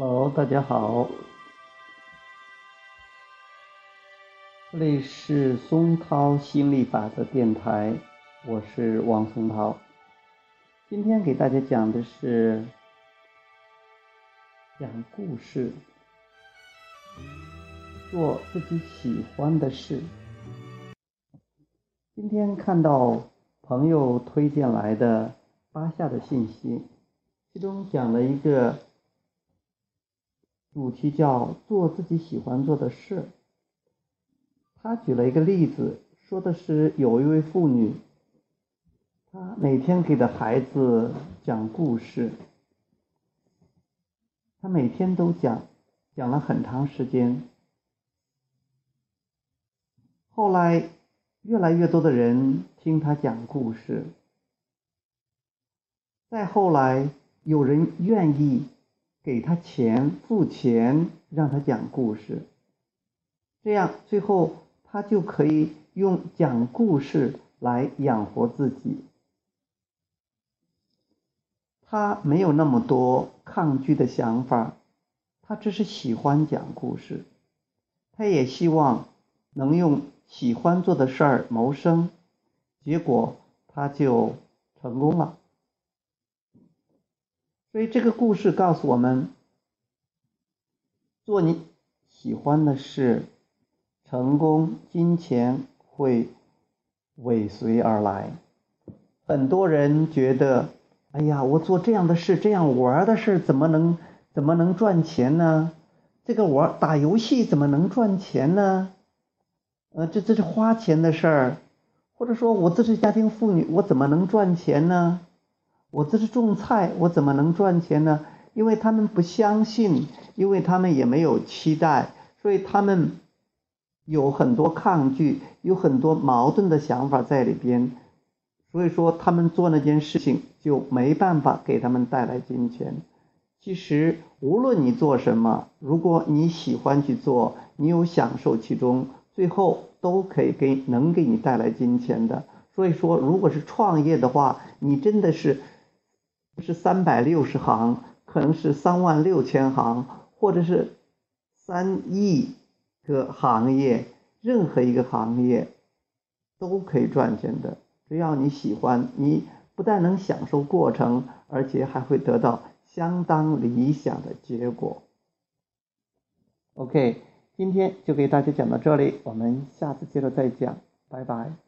Hello，大家好，这里是松涛心理法则电台，我是王松涛。今天给大家讲的是讲故事，做自己喜欢的事。今天看到朋友推荐来的巴夏的信息，其中讲了一个。主题叫做自己喜欢做的事。他举了一个例子，说的是有一位妇女，她每天给的孩子讲故事，她每天都讲，讲了很长时间。后来，越来越多的人听他讲故事，再后来，有人愿意。给他钱，付钱让他讲故事，这样最后他就可以用讲故事来养活自己。他没有那么多抗拒的想法，他只是喜欢讲故事，他也希望能用喜欢做的事儿谋生，结果他就成功了。所以这个故事告诉我们：做你喜欢的事，成功、金钱会尾随而来。很多人觉得：“哎呀，我做这样的事、这样玩的事，怎么能怎么能赚钱呢？这个玩打游戏怎么能赚钱呢？呃，这这是花钱的事儿，或者说我这是家庭妇女，我怎么能赚钱呢？”我这是种菜，我怎么能赚钱呢？因为他们不相信，因为他们也没有期待，所以他们有很多抗拒，有很多矛盾的想法在里边。所以说，他们做那件事情就没办法给他们带来金钱。其实，无论你做什么，如果你喜欢去做，你有享受其中，最后都可以给能给你带来金钱的。所以说，如果是创业的话，你真的是。是三百六十行，可能是三万六千行，或者是三亿个行业，任何一个行业都可以赚钱的。只要你喜欢，你不但能享受过程，而且还会得到相当理想的结果。OK，今天就给大家讲到这里，我们下次接着再讲，拜拜。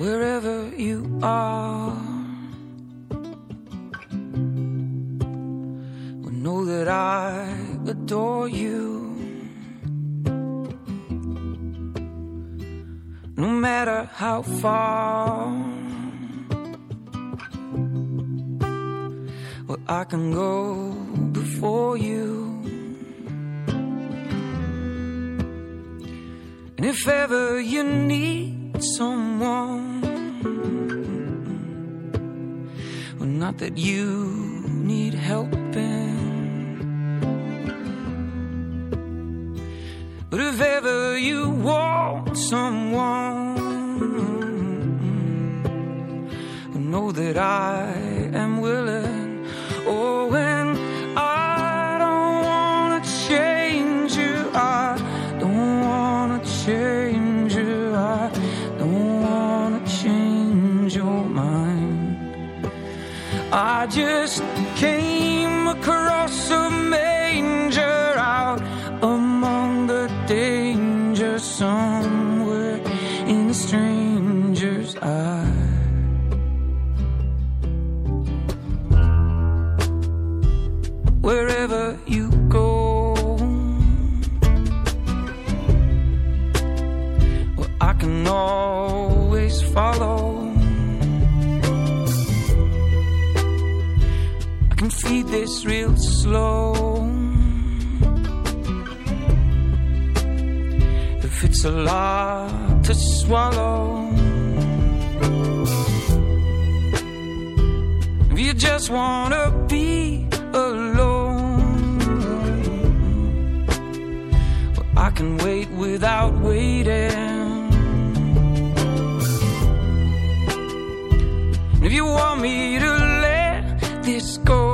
Wherever you are. Well, know that I adore you. No matter how far, well, I can go before you. And if ever you need someone not that you need helping. But if ever you want someone, know that I I just came across a manger out among the danger somewhere in a stranger's eye. Wherever you feed this real slow. If it's a lot to swallow, if you just wanna be alone, well, I can wait without waiting. if you want me to let this go